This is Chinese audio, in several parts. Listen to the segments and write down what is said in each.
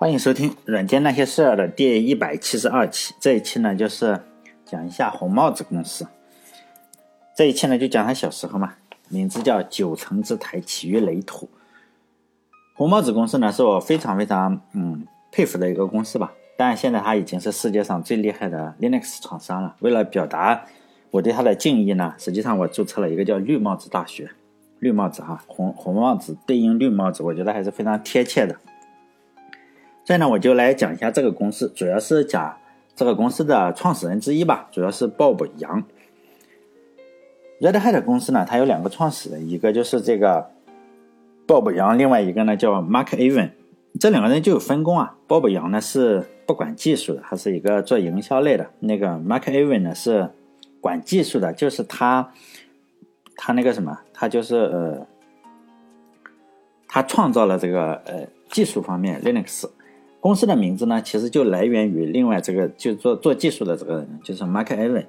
欢迎收听《软件那些事儿》的第一百七十二期。这一期呢，就是讲一下红帽子公司。这一期呢，就讲他小时候嘛，名字叫九层之台，起于垒土。红帽子公司呢，是我非常非常嗯佩服的一个公司吧。但现在它已经是世界上最厉害的 Linux 厂商了。为了表达我对它的敬意呢，实际上我注册了一个叫绿帽子大学。绿帽子哈，红红帽子对应绿帽子，我觉得还是非常贴切的。所以呢，我就来讲一下这个公司，主要是讲这个公司的创始人之一吧，主要是鲍勃杨。Red Hat 公司呢，它有两个创始人，一个就是这个鲍勃杨，另外一个呢叫 Mark Evan。这两个人就有分工啊。鲍勃杨呢是不管技术的，他是一个做营销类的；那个 Mark Evan 呢是管技术的，就是他他那个什么，他就是呃，他创造了这个呃技术方面 Linux。公司的名字呢，其实就来源于另外这个就做做技术的这个人，就是 Mark Evan。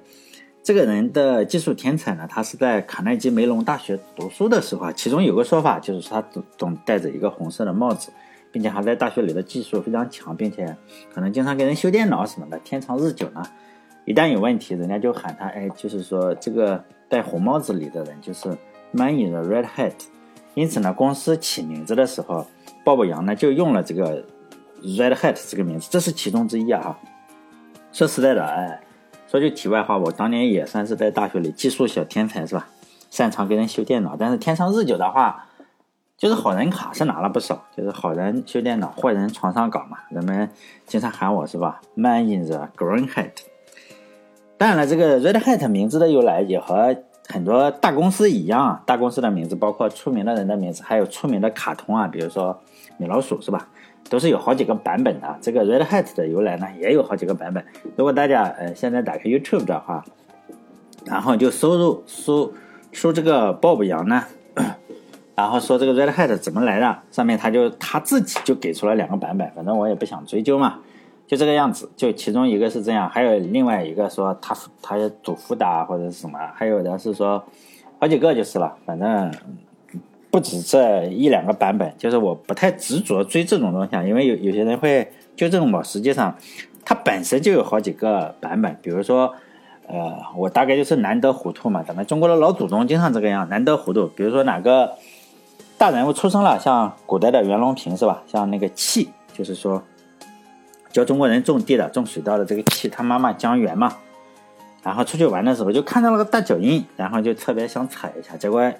这个人的技术天才呢，他是在卡耐基梅隆大学读书的时候啊，其中有个说法就是他总总戴着一个红色的帽子，并且还在大学里的技术非常强，并且可能经常给人修电脑什么的。天长日久呢，一旦有问题，人家就喊他，哎，就是说这个戴红帽子里的人就是 Man in the Red Hat。因此呢，公司起名字的时候，鲍勃杨呢就用了这个。Red Hat 这个名字，这是其中之一啊！说实在的，哎，说句题外话，我当年也算是在大学里技术小天才，是吧？擅长给人修电脑，但是天长日久的话，就是好人卡是拿了不少，就是好人修电脑，坏人床上搞嘛。人们经常喊我是吧？Man in the Green Hat。当然了，这个 Red Hat 名字的由来也和很多大公司一样，大公司的名字包括出名的人的名字，还有出名的卡通啊，比如说米老鼠，是吧？都是有好几个版本的。这个 Red Hat 的由来呢，也有好几个版本。如果大家呃现在打开 YouTube 的话，然后就输入输输这个 Bob 杨呢，然后说这个 Red Hat 怎么来的，上面他就他自己就给出了两个版本。反正我也不想追究嘛，就这个样子。就其中一个是这样，还有另外一个说他他祖父的或者是什么，还有的是说好几个就是了，反正。不止这一两个版本，就是我不太执着追这种东西，因为有有些人会纠正我。实际上，它本身就有好几个版本。比如说，呃，我大概就是难得糊涂嘛，咱们中国的老祖宗经常这个样，难得糊涂。比如说哪个大人物出生了，像古代的袁隆平是吧？像那个契，就是说教中国人种地的、种水稻的这个契，他妈妈江源嘛，然后出去玩的时候就看到了个大脚印，然后就特别想踩一下，结果。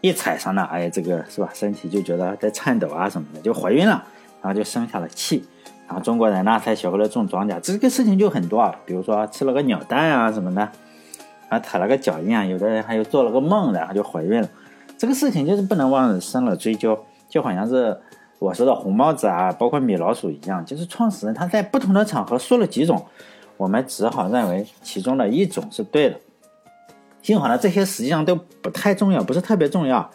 一踩上了，哎，这个是吧？身体就觉得在颤抖啊什么的，就怀孕了，然后就生下了气，然后中国人呢才学会了种庄稼。这个事情就很多啊，比如说吃了个鸟蛋啊什么的，啊踩了个脚印啊，有的人还有做了个梦，然后就怀孕了。这个事情就是不能往生了追究，就好像是我说的红帽子啊，包括米老鼠一样，就是创始人他在不同的场合说了几种，我们只好认为其中的一种是对的。幸好呢，这些实际上都不太重要，不是特别重要。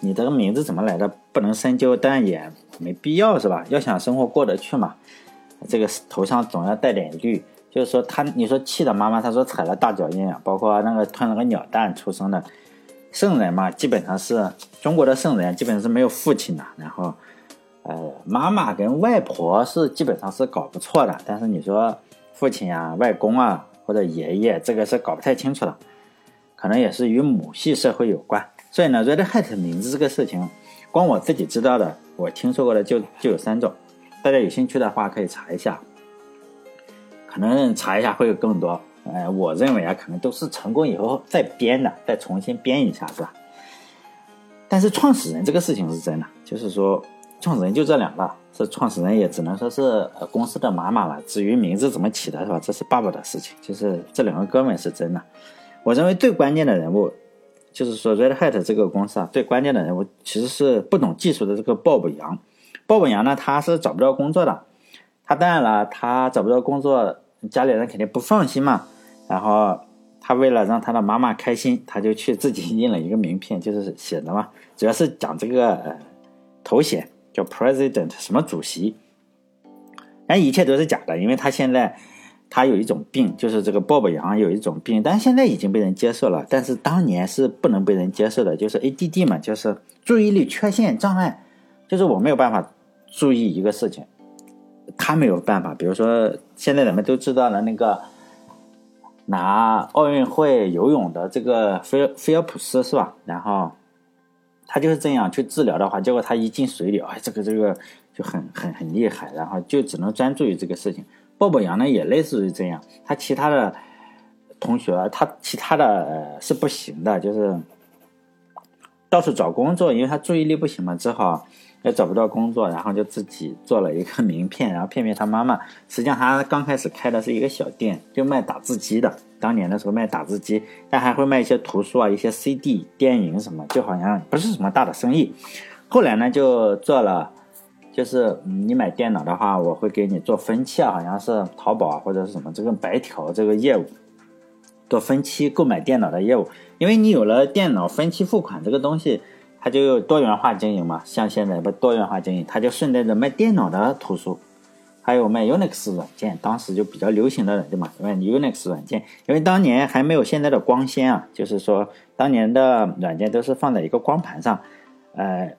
你这个名字怎么来的不能深究，但也没必要，是吧？要想生活过得去嘛，这个头上总要带点绿。就是说，他你说气的妈妈，他说踩了大脚印啊，包括那个吞了个鸟蛋出生的圣人嘛，基本上是中国的圣人，基本上是没有父亲的。然后，呃，妈妈跟外婆是基本上是搞不错的，但是你说父亲啊、外公啊或者爷爷，这个是搞不太清楚的。可能也是与母系社会有关，所以呢，Red Hat 名字这个事情，光我自己知道的，我听说过的就就有三种，大家有兴趣的话可以查一下，可能查一下会有更多。哎，我认为啊，可能都是成功以后再编的，再重新编一下，是吧？但是创始人这个事情是真的，就是说创始人就这两个，是创始人也只能说是公司的妈妈了。至于名字怎么起的，是吧？这是爸爸的事情，就是这两个哥们是真的。我认为最关键的人物，就是说 Red Hat 这个公司啊，最关键的人物其实是不懂技术的这个鲍勃杨。鲍勃杨呢，他是找不到工作的，他当然了，他找不到工作，家里人肯定不放心嘛。然后他为了让他的妈妈开心，他就去自己印了一个名片，就是写的嘛，主要是讲这个呃头衔叫 President 什么主席，但一切都是假的，因为他现在。他有一种病，就是这个鲍勃杨有一种病，但是现在已经被人接受了。但是当年是不能被人接受的，就是 ADD 嘛，就是注意力缺陷障碍，就是我没有办法注意一个事情。他没有办法。比如说，现在咱们都知道了那个拿奥运会游泳的这个菲菲尔普斯是吧？然后他就是这样去治疗的话，结果他一进水里，哎，这个这个就很很很厉害，然后就只能专注于这个事情。鲍勃杨呢也类似于这样，他其他的同学他其他的是不行的，就是到处找工作，因为他注意力不行嘛，只好也找不到工作，然后就自己做了一个 名片，然后骗骗他妈妈。实际上他刚开始开的是一个小店，就卖打字机的。当年的时候卖打字机，但还会卖一些图书啊、一些 CD、电影什么，就好像不是什么大的生意。后来呢，就做了。就是你买电脑的话，我会给你做分期啊，好像是淘宝啊或者是什么这个白条这个业务，做分期购买电脑的业务。因为你有了电脑分期付款这个东西，它就有多元化经营嘛。像现在不多元化经营，它就顺带着卖电脑的图书，还有卖 Unix 软件，当时就比较流行的软件嘛，卖 Unix 软件。因为当年还没有现在的光纤啊，就是说当年的软件都是放在一个光盘上，呃。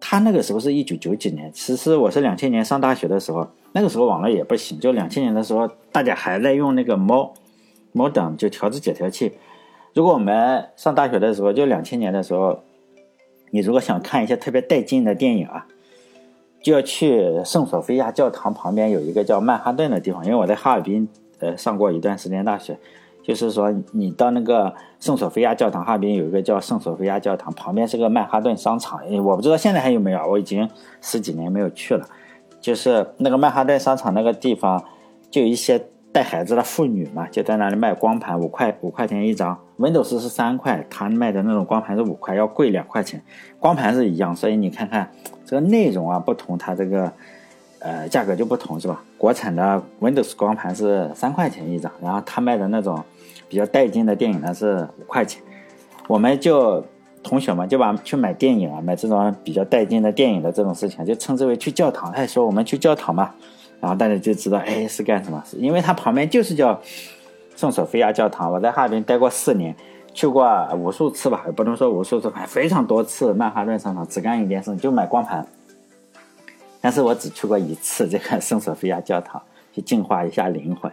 他那个时候是一九九几年，其实我是两千年上大学的时候，那个时候网络也不行。就两千年的时候，大家还在用那个 modem，就调制解调器。如果我们上大学的时候，就两千年的时候，你如果想看一些特别带劲的电影啊，就要去圣索菲亚教堂旁边有一个叫曼哈顿的地方，因为我在哈尔滨呃上过一段时间大学。就是说，你到那个圣索菲亚教堂哈边有一个叫圣索菲亚教堂，旁边是个曼哈顿商场。我不知道现在还有没有，我已经十几年没有去了。就是那个曼哈顿商场那个地方，就有一些带孩子的妇女嘛，就在那里卖光盘，五块五块钱一张。Windows 是三块，他卖的那种光盘是五块，要贵两块钱。光盘是一样，所以你看看这个内容啊不同，它这个。呃，价格就不同是吧？国产的 Windows 光盘是三块钱一张，然后他卖的那种比较带劲的电影呢是五块钱。我们就同学们就把去买电影啊，买这种比较带劲的电影的这种事情，就称之为去教堂。他说我们去教堂嘛，然后大家就知道，哎，是干什么？因为它旁边就是叫圣索菲亚教堂。我在哈尔滨待过四年，去过无数次吧，也不能说无数次，反正非常多次。曼哈顿商场只干一件事，就买光盘。但是我只去过一次这个圣索菲亚教堂，去净化一下灵魂，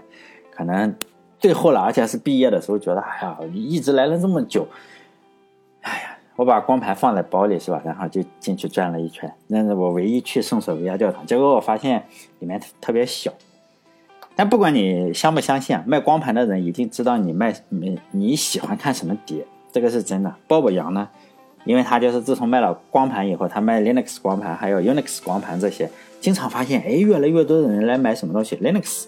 可能最后了，而且是毕业的时候觉得，哎呀，一直来了这么久，哎呀，我把光盘放在包里是吧？然后就进去转了一圈，那是我唯一去圣索菲亚教堂，结果我发现里面特别小。但不管你相不相信，卖光盘的人一定知道你卖你你喜欢看什么碟，这个是真的。鲍勃杨呢？因为他就是自从卖了光盘以后，他卖 Linux 光盘，还有 Unix 光盘这些，经常发现，哎，越来越多的人来买什么东西，Linux，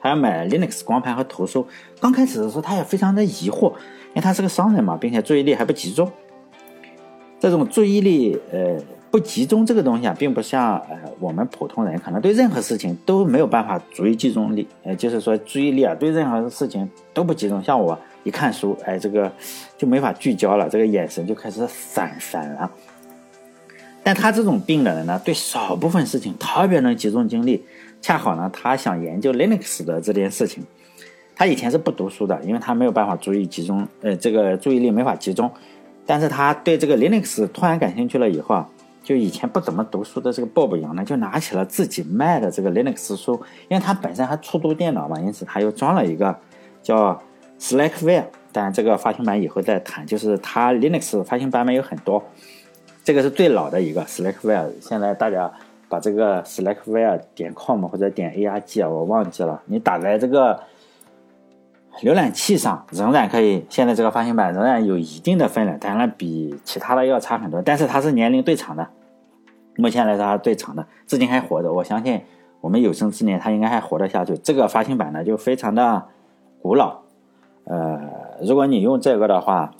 他要买 Linux 光盘和图书。刚开始的时候，他也非常的疑惑，因为他是个商人嘛，并且注意力还不集中。这种注意力呃不集中这个东西啊，并不像呃我们普通人可能对任何事情都没有办法注意集中力，呃，就是说注意力啊对任何事情都不集中，像我。一看书，哎，这个就没法聚焦了，这个眼神就开始散散了。但他这种病的人呢，对少部分事情特别能集中精力。恰好呢，他想研究 Linux 的这件事情。他以前是不读书的，因为他没有办法注意集中，呃，这个注意力没法集中。但是他对这个 Linux 突然感兴趣了以后啊，就以前不怎么读书的这个 Bob 杨呢，就拿起了自己卖的这个 Linux 书，因为他本身还初读电脑嘛，因此他又装了一个叫。Slackware，但这个发行版以后再谈。就是它 Linux 发行版本有很多，这个是最老的一个 Slackware。现在大家把这个 Slackware 点 com 或者点 arg 啊，我忘记了。你打在这个浏览器上，仍然可以。现在这个发行版仍然有一定的分量，当然比其他的要差很多。但是它是年龄最长的，目前来说它最长的，至今还活着。我相信我们有生之年它应该还活得下去。这个发行版呢，就非常的古老。呃，如果你用这个的话，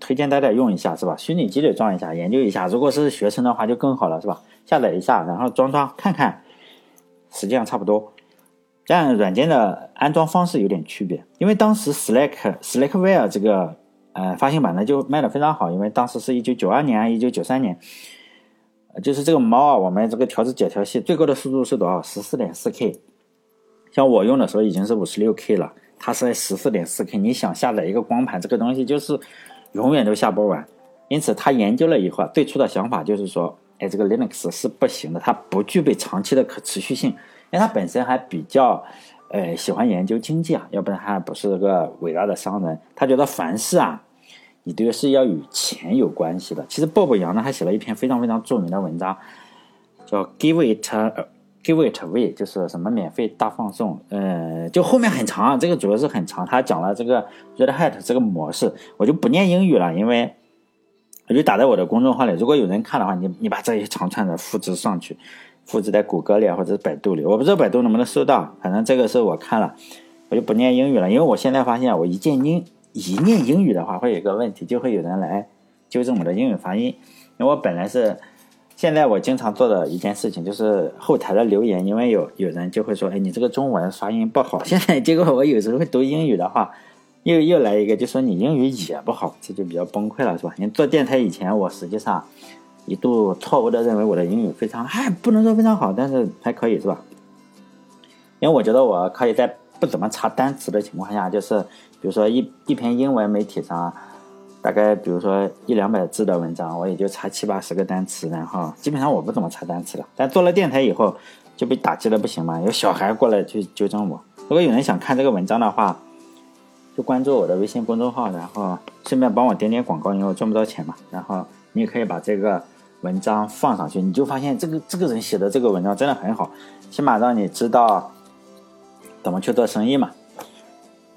推荐大家用一下，是吧？虚拟机里装一下，研究一下。如果是学生的话，就更好了，是吧？下载一下，然后装装看看，实际上差不多。这样软件的安装方式有点区别，因为当时 Slack Slackware 这个呃发行版呢就卖的非常好，因为当时是一九九二年、一九九三年，就是这个猫啊，我们这个调制解调器最高的速度是多少？十四点四 K，像我用的时候已经是五十六 K 了。它是十四点四 K，你想下载一个光盘，这个东西就是永远都下不完。因此，他研究了以后，最初的想法就是说，哎，这个 Linux 是不行的，它不具备长期的可持续性。因为他本身还比较，呃，喜欢研究经济啊，要不然他不是个伟大的商人。他觉得凡事啊，你都是要与钱有关系的。其实鲍勃杨呢，还写了一篇非常非常著名的文章，叫 “Give it Give Give it away”，就是什么免费大放送。呃，就后面很长，这个主要是很长，他讲了这个 Red Hat 这个模式，我就不念英语了，因为。我就打在我的公众号里，如果有人看的话，你你把这一长串的复制上去，复制在谷歌里或者是百度里，我不知道百度能不能收到，反正这个是我看了，我就不念英语了，因为我现在发现我一见英一念英语的话，会有一个问题，就会有人来纠正我的英语发音。因为我本来是，现在我经常做的一件事情就是后台的留言，因为有有人就会说，哎，你这个中文发音不好。现在结果我有时候会读英语的话。又又来一个，就说你英语也不好，这就比较崩溃了，是吧？你做电台以前，我实际上一度错误的认为我的英语非常，还不能说非常好，但是还可以，是吧？因为我觉得我可以在不怎么查单词的情况下，就是比如说一一篇英文媒体上，大概比如说一两百字的文章，我也就查七八十个单词，然后基本上我不怎么查单词了。但做了电台以后，就被打击的不行嘛，有小孩过来去纠正我。如果有人想看这个文章的话，就关注我的微信公众号，然后顺便帮我点点广告，因为我赚不到钱嘛。然后你也可以把这个文章放上去，你就发现这个这个人写的这个文章真的很好，起码让你知道怎么去做生意嘛。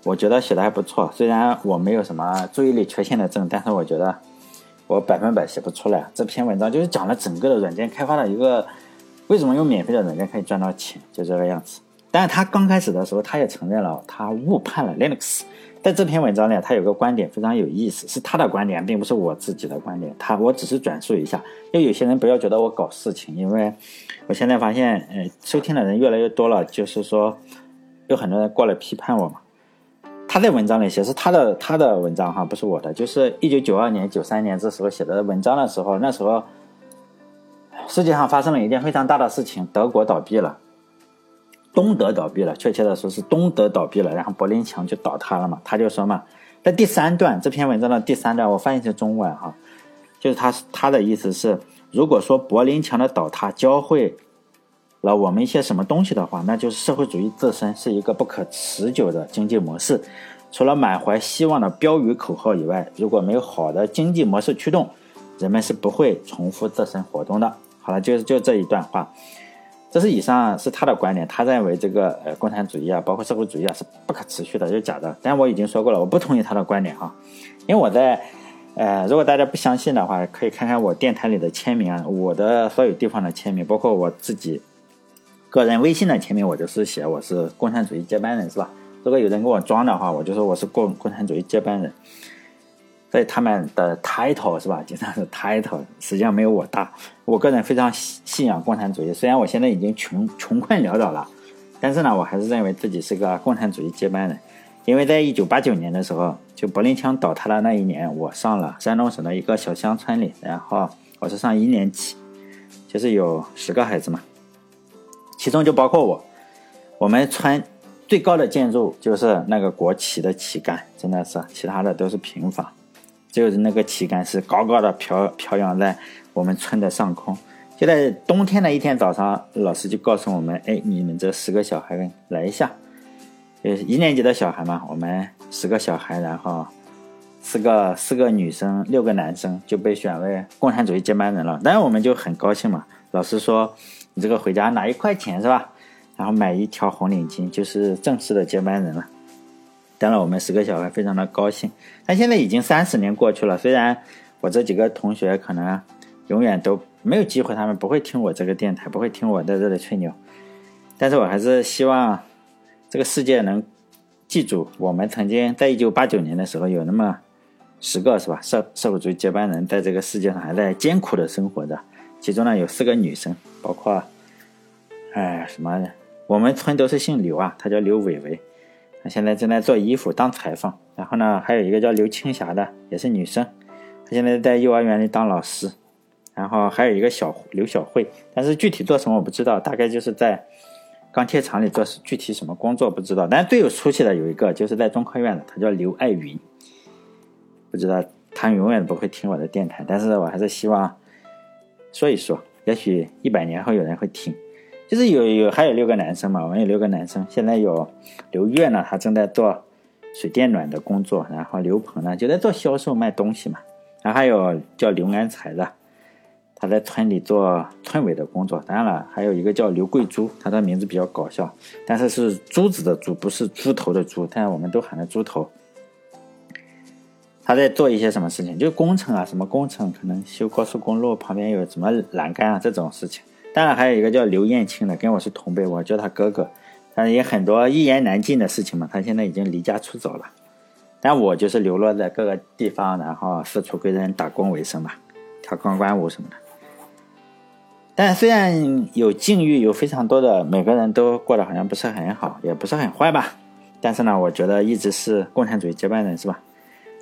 我觉得写的还不错，虽然我没有什么注意力缺陷的症，但是我觉得我百分百写不出来。这篇文章就是讲了整个的软件开发的一个为什么用免费的软件可以赚到钱，就这个样子。但是他刚开始的时候，他也承认了他误判了 Linux。在这篇文章里，他有个观点非常有意思，是他的观点，并不是我自己的观点。他我只是转述一下，因为有些人不要觉得我搞事情，因为我现在发现，呃，收听的人越来越多了，就是说有很多人过来批判我嘛。他在文章里写是他的他的文章哈，不是我的，就是一九九二年、九三年这时候写的文章的时候，那时候世界上发生了一件非常大的事情，德国倒闭了。东德倒闭了，确切的说是东德倒闭了，然后柏林墙就倒塌了嘛。他就说嘛，在第三段这篇文章的第三段，我翻译成中文哈，就是他他的意思是，如果说柏林墙的倒塌教会了我们一些什么东西的话，那就是社会主义自身是一个不可持久的经济模式。除了满怀希望的标语口号以外，如果没有好的经济模式驱动，人们是不会重复自身活动的。好了，就是就这一段话。这是以上是他的观点，他认为这个呃共产主义啊，包括社会主义啊是不可持续的，就是假的。但我已经说过了，我不同意他的观点哈，因为我在呃，如果大家不相信的话，可以看看我电台里的签名啊，我的所有地方的签名，包括我自己个人微信的签名，我就是写我是共产主义接班人，是吧？如果有人给我装的话，我就说我是共共产主义接班人。所以他们的 title 是吧？经常是 title，实际上没有我大。我个人非常信仰共产主义，虽然我现在已经穷穷困潦倒了，但是呢，我还是认为自己是个共产主义接班人。因为在一九八九年的时候，就柏林墙倒塌的那一年，我上了山东省的一个小乡村里，然后我是上一年级，就是有十个孩子嘛，其中就包括我。我们村最高的建筑就是那个国旗的旗杆，真的是，其他的都是平房。就是那个旗杆是高高的飘飘扬在我们村的上空。就在冬天的一天早上，老师就告诉我们：“哎，你们这十个小孩来一下。”呃，一年级的小孩嘛，我们十个小孩，然后四个四个女生，六个男生就被选为共产主义接班人了。当然我们就很高兴嘛。老师说：“你这个回家拿一块钱是吧？然后买一条红领巾，就是正式的接班人了。”当然，我们十个小孩非常的高兴。但现在已经三十年过去了，虽然我这几个同学可能永远都没有机会，他们不会听我这个电台，不会听我在这里吹牛，但是我还是希望这个世界能记住，我们曾经在一九八九年的时候有那么十个是吧？社社会主义接班人在这个世界上还在艰苦的生活着，其中呢有四个女生，包括哎什么，我们村都是姓刘啊，他叫刘伟伟。他现在正在做衣服当裁缝，然后呢，还有一个叫刘青霞的，也是女生，她现在在幼儿园里当老师，然后还有一个小刘小慧，但是具体做什么我不知道，大概就是在钢铁厂里做具体什么工作不知道。但最有出息的有一个就是在中科院的，他叫刘爱云，不知道他永远不会听我的电台，但是我还是希望说一说，也许一百年后有人会听。就是有有还有六个男生嘛，我们有六个男生。现在有刘月呢，他正在做水电暖的工作，然后刘鹏呢就在做销售卖东西嘛。然后还有叫刘安才的，他在村里做村委的工作。当然了，还有一个叫刘桂珠，他的名字比较搞笑，但是是珠子的珠，不是猪头的猪，但是我们都喊他猪头。他在做一些什么事情？就工程啊，什么工程？可能修高速公路旁边有什么栏杆啊这种事情。当然还有一个叫刘艳青的，跟我是同辈，我叫他哥哥。但是也很多一言难尽的事情嘛。他现在已经离家出走了，但我就是流落在各个地方，然后四处给人打工为生吧，跳钢管舞什么的。但虽然有境遇，有非常多的，每个人都过得好像不是很好，也不是很坏吧。但是呢，我觉得一直是共产主义接班人，是吧？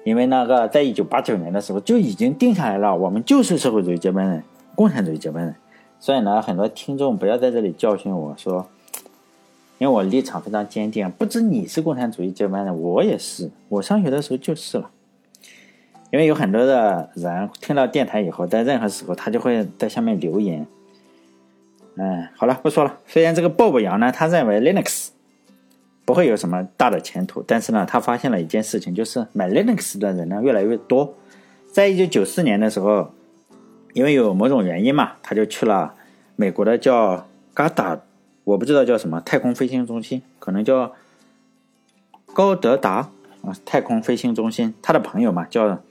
因为那个在一九八九年的时候就已经定下来了，我们就是社会主义接班人，共产主义接班人。所以呢，很多听众不要在这里教训我说，因为我立场非常坚定。不止你是共产主义接班人，我也是。我上学的时候就是了。因为有很多的人听到电台以后，在任何时候他就会在下面留言。嗯，好了，不说了。虽然这个鲍勃杨呢，他认为 Linux 不会有什么大的前途，但是呢，他发现了一件事情，就是买 Linux 的人呢越来越多。在一九九四年的时候。因为有某种原因嘛，他就去了美国的叫 g a d a 我不知道叫什么太空飞行中心，可能叫高德达啊太空飞行中心。他的朋友嘛叫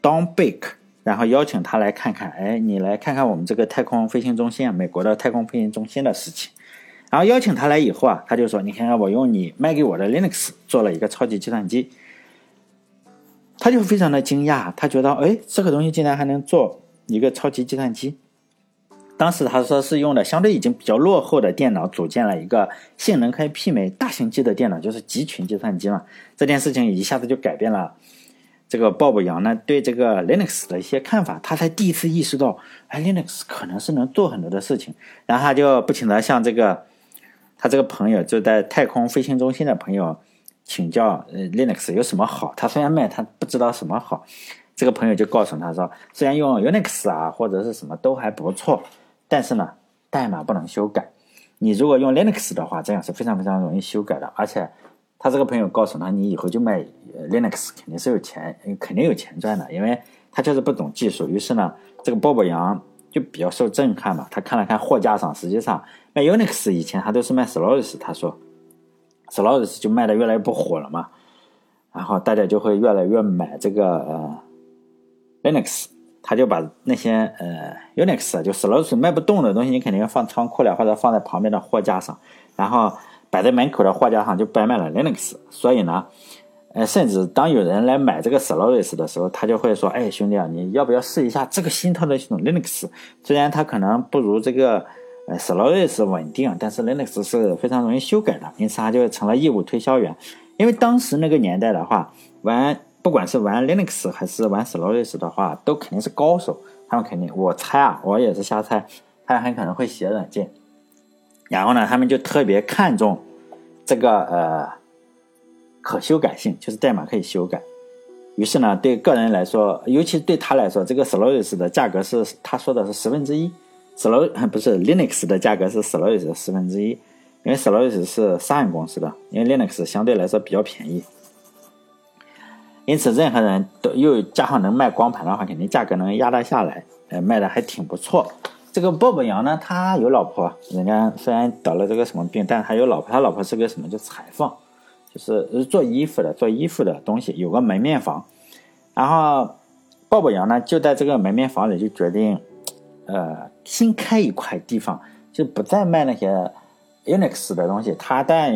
Don Bake，然后邀请他来看看，哎，你来看看我们这个太空飞行中心啊，美国的太空飞行中心的事情。然后邀请他来以后啊，他就说：“你看看我用你卖给我的 Linux 做了一个超级计算机。”他就非常的惊讶，他觉得，哎，这个东西竟然还能做。一个超级计算机，当时他说是用的相对已经比较落后的电脑组建了一个性能可以媲美大型机的电脑，就是集群计算机嘛。这件事情一下子就改变了这个鲍勃杨呢对这个 Linux 的一些看法，他才第一次意识到，哎，Linux 可能是能做很多的事情。然后他就不停的向这个他这个朋友就在太空飞行中心的朋友请教，呃，Linux 有什么好？他虽然卖，他不知道什么好。这个朋友就告诉他说：“虽然用 Unix 啊或者是什么都还不错，但是呢，代码不能修改。你如果用 Linux 的话，这样是非常非常容易修改的。而且，他这个朋友告诉他，你以后就卖 Linux 肯定是有钱，肯定有钱赚的，因为他就是不懂技术。于是呢，这个鲍勃杨就比较受震撼嘛。他看了看货架上，实际上卖 Unix 以前他都是卖 Solaris，他说 Solaris 就卖的越来越不火了嘛，然后大家就会越来越买这个呃。” Linux，他就把那些呃 Unix 就 Solaris 卖不动的东西，你肯定要放仓库了，或者放在旁边的货架上，然后摆在门口的货架上就摆满了 Linux。所以呢，呃，甚至当有人来买这个 Solaris 的时候，他就会说：“哎，兄弟啊，你要不要试一下这个新套的系统 Linux？虽然它可能不如这个呃 Solaris 稳定，但是 Linux 是非常容易修改的。因此，他就成了义务推销员。因为当时那个年代的话，玩。不管是玩 Linux 还是玩 Solaris 的话，都肯定是高手。他们肯定，我猜啊，我也是瞎猜，他很可能会写软件。然后呢，他们就特别看重这个呃可修改性，就是代码可以修改。于是呢，对个人来说，尤其对他来说，这个 Solaris 的价格是他说的是十分之一，Sol 不是 Linux 的价格是 Solaris 的十分之一，因为 Solaris 是 Sun 公司的，因为 Linux 相对来说比较便宜。因此，任何人都又加上能卖光盘的话，肯定价格能压得下来，呃，卖的还挺不错。这个鲍勃杨呢，他有老婆，人家虽然得了这个什么病，但他有老婆，他老婆是个什么？叫裁缝，就是做衣服的，做衣服的东西，有个门面房。然后鲍勃杨呢，就在这个门面房里就决定，呃，新开一块地方，就不再卖那些 Unix 的东西。他但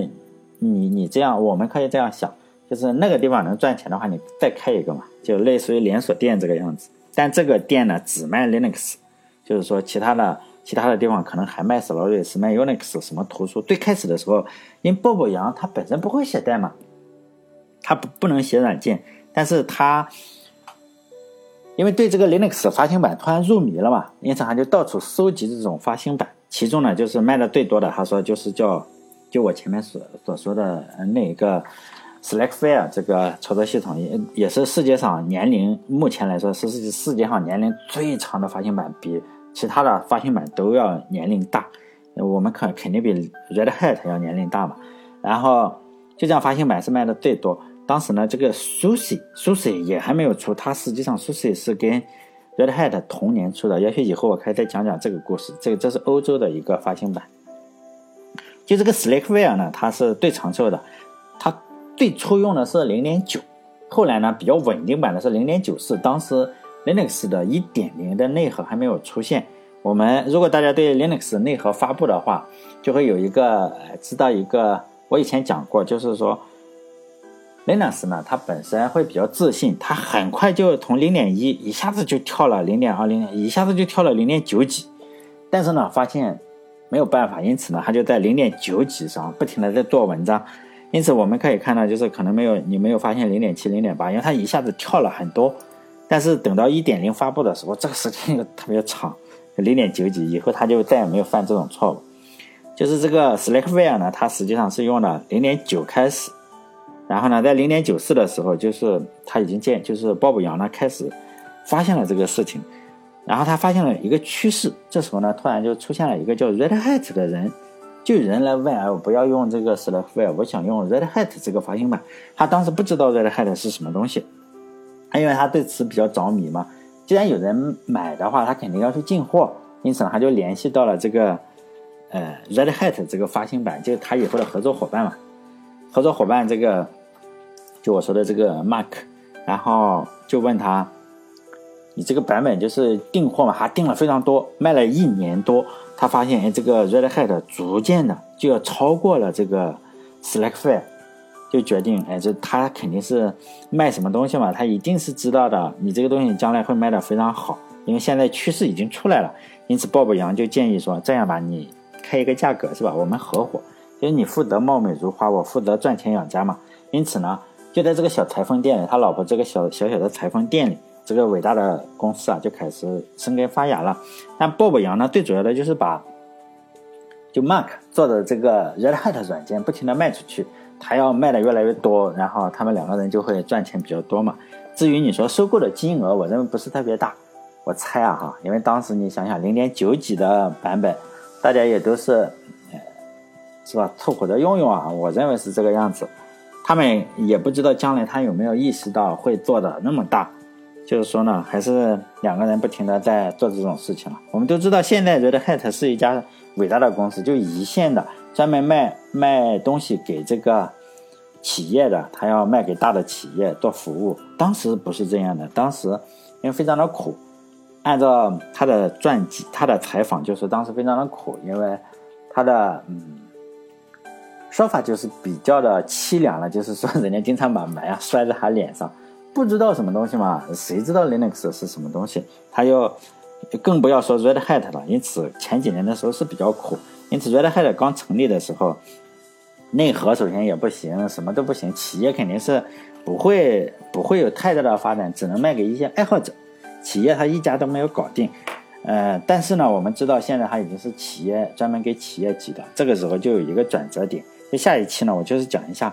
你你这样，我们可以这样想。就是那个地方能赚钱的话，你再开一个嘛，就类似于连锁店这个样子。但这个店呢，只卖 Linux，就是说其他的其他的地方可能还卖 Solaris、卖 Unix 什么图书。最开始的时候，因为鲍勃杨他本身不会写代码，他不不能写软件，但是他因为对这个 Linux 发行版突然入迷了嘛，因此他就到处收集这种发行版。其中呢，就是卖的最多的，他说就是叫就我前面所所说的那一个。Slackfire 这个操作系统也也是世界上年龄目前来说是世世界上年龄最长的发行版，比其他的发行版都要年龄大。我们肯肯定比 Red Hat 要年龄大嘛。然后就这样，发行版是卖的最多。当时呢，这个 SUSE SUSE 也还没有出，它实际上 SUSE 是跟 Red Hat 同年出的。也许以后我可以再讲讲这个故事。这个这是欧洲的一个发行版。就这个 Slackware 呢，它是最长寿的，它最初用的是零点九，后来呢比较稳定版的是零点九四。当时 Linux 的一点零的内核还没有出现。我们如果大家对 Linux 内核发布的话，就会有一个知道一个，我以前讲过，就是说 Linux 呢，它本身会比较自信，它很快就从零点一一下子就跳了零点二零，一下子就跳了零点九几，但是呢，发现没有办法，因此呢，它就在零点九几上不停的在做文章，因此我们可以看到，就是可能没有你没有发现零点七零点八，因为它一下子跳了很多，但是等到一点零发布的时候，这个时间又特别长。零点九几以后，他就再也没有犯这种错误。就是这个 Slackware 呢，它实际上是用了零点九开始，然后呢，在零点九四的时候，就是他已经建，就是鲍勃杨呢开始发现了这个事情，然后他发现了一个趋势。这时候呢，突然就出现了一个叫 Red Hat 的人，就有人来问啊，我不要用这个 s l a f w a r e 我想用 Red Hat 这个发行版。他当时不知道 Red Hat 是什么东西，因为他对此比较着迷嘛。既然有人买的话，他肯定要去进货，因此呢，他就联系到了这个，呃，Red Hat 这个发行版，就是他以后的合作伙伴嘛。合作伙伴这个，就我说的这个 Mark，然后就问他，你这个版本就是订货嘛，还订了非常多，卖了一年多，他发现哎，这个 Red Hat 逐渐的就要超过了这个 Slackware。就决定，哎，这他肯定是卖什么东西嘛，他一定是知道的，你这个东西将来会卖的非常好，因为现在趋势已经出来了。因此，鲍勃杨就建议说，这样吧，你开一个价格是吧？我们合伙，就是你负责貌美如花，我负责赚钱养家嘛。因此呢，就在这个小裁缝店里，他老婆这个小小小的裁缝店里，这个伟大的公司啊，就开始生根发芽了。但鲍勃杨呢，最主要的就是把就 Mark 做的这个 Red Hat 软件不停的卖出去。他要卖的越来越多，然后他们两个人就会赚钱比较多嘛。至于你说收购的金额，我认为不是特别大。我猜啊哈，因为当时你想想零点九几的版本，大家也都是，是吧？凑合着用用啊。我认为是这个样子。他们也不知道将来他有没有意识到会做的那么大。就是说呢，还是两个人不停的在做这种事情了。我们都知道，现在 Red Hat 是一家伟大的公司，就一线的。专门卖卖东西给这个企业的，他要卖给大的企业做服务。当时不是这样的，当时因为非常的苦。按照他的传记，他的采访就是当时非常的苦，因为他的嗯说法就是比较的凄凉了，就是说人家经常把门啊 摔在他脸上，不知道什么东西嘛，谁知道 Linux 是什么东西？他又更不要说 Red Hat 了。因此前几年的时候是比较苦。因此，Red Hat 刚成立的时候，内核首先也不行，什么都不行，企业肯定是不会不会有太大的发展，只能卖给一些爱好者。企业他一家都没有搞定，呃，但是呢，我们知道现在它已经是企业专门给企业级的，这个时候就有一个转折点。那下一期呢，我就是讲一下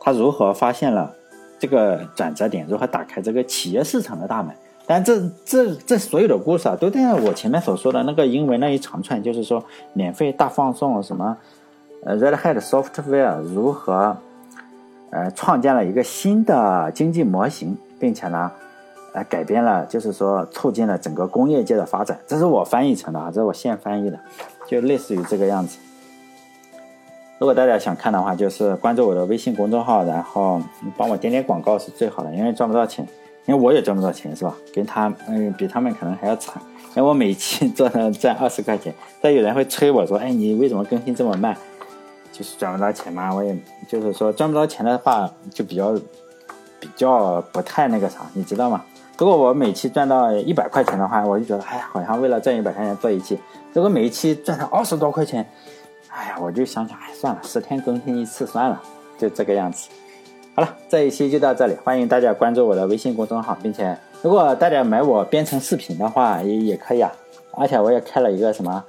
他如何发现了这个转折点，如何打开这个企业市场的大门。但这这这所有的故事啊，都在我前面所说的那个英文那一长串，就是说免费大放送什么，呃，Red Hat Software 如何，呃，创建了一个新的经济模型，并且呢，呃，改变了，就是说促进了整个工业界的发展。这是我翻译成的啊，这是我现翻译的，就类似于这个样子。如果大家想看的话，就是关注我的微信公众号，然后帮我点点广告是最好的，因为赚不到钱。因为我也赚不到钱，是吧？跟他，嗯，比他们可能还要惨。因为我每期赚赚二十块钱，但有人会催我说：“哎，你为什么更新这么慢？就是赚不到钱嘛。”我也就是说赚不到钱的话，就比较比较不太那个啥，你知道吗？如果我每期赚到一百块钱的话，我就觉得，哎，好像为了赚一百块钱做一期。如果每一期赚到二十多块钱，哎呀，我就想想，哎，算了，十天更新一次算了，就这个样子。好了，这一期就到这里，欢迎大家关注我的微信公众号，并且如果大家买我编程视频的话，也也可以啊，而且我也开了一个什么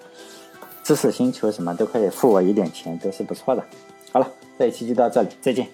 知识星球，什么都可以付我一点钱，都是不错的。好了，这一期就到这里，再见。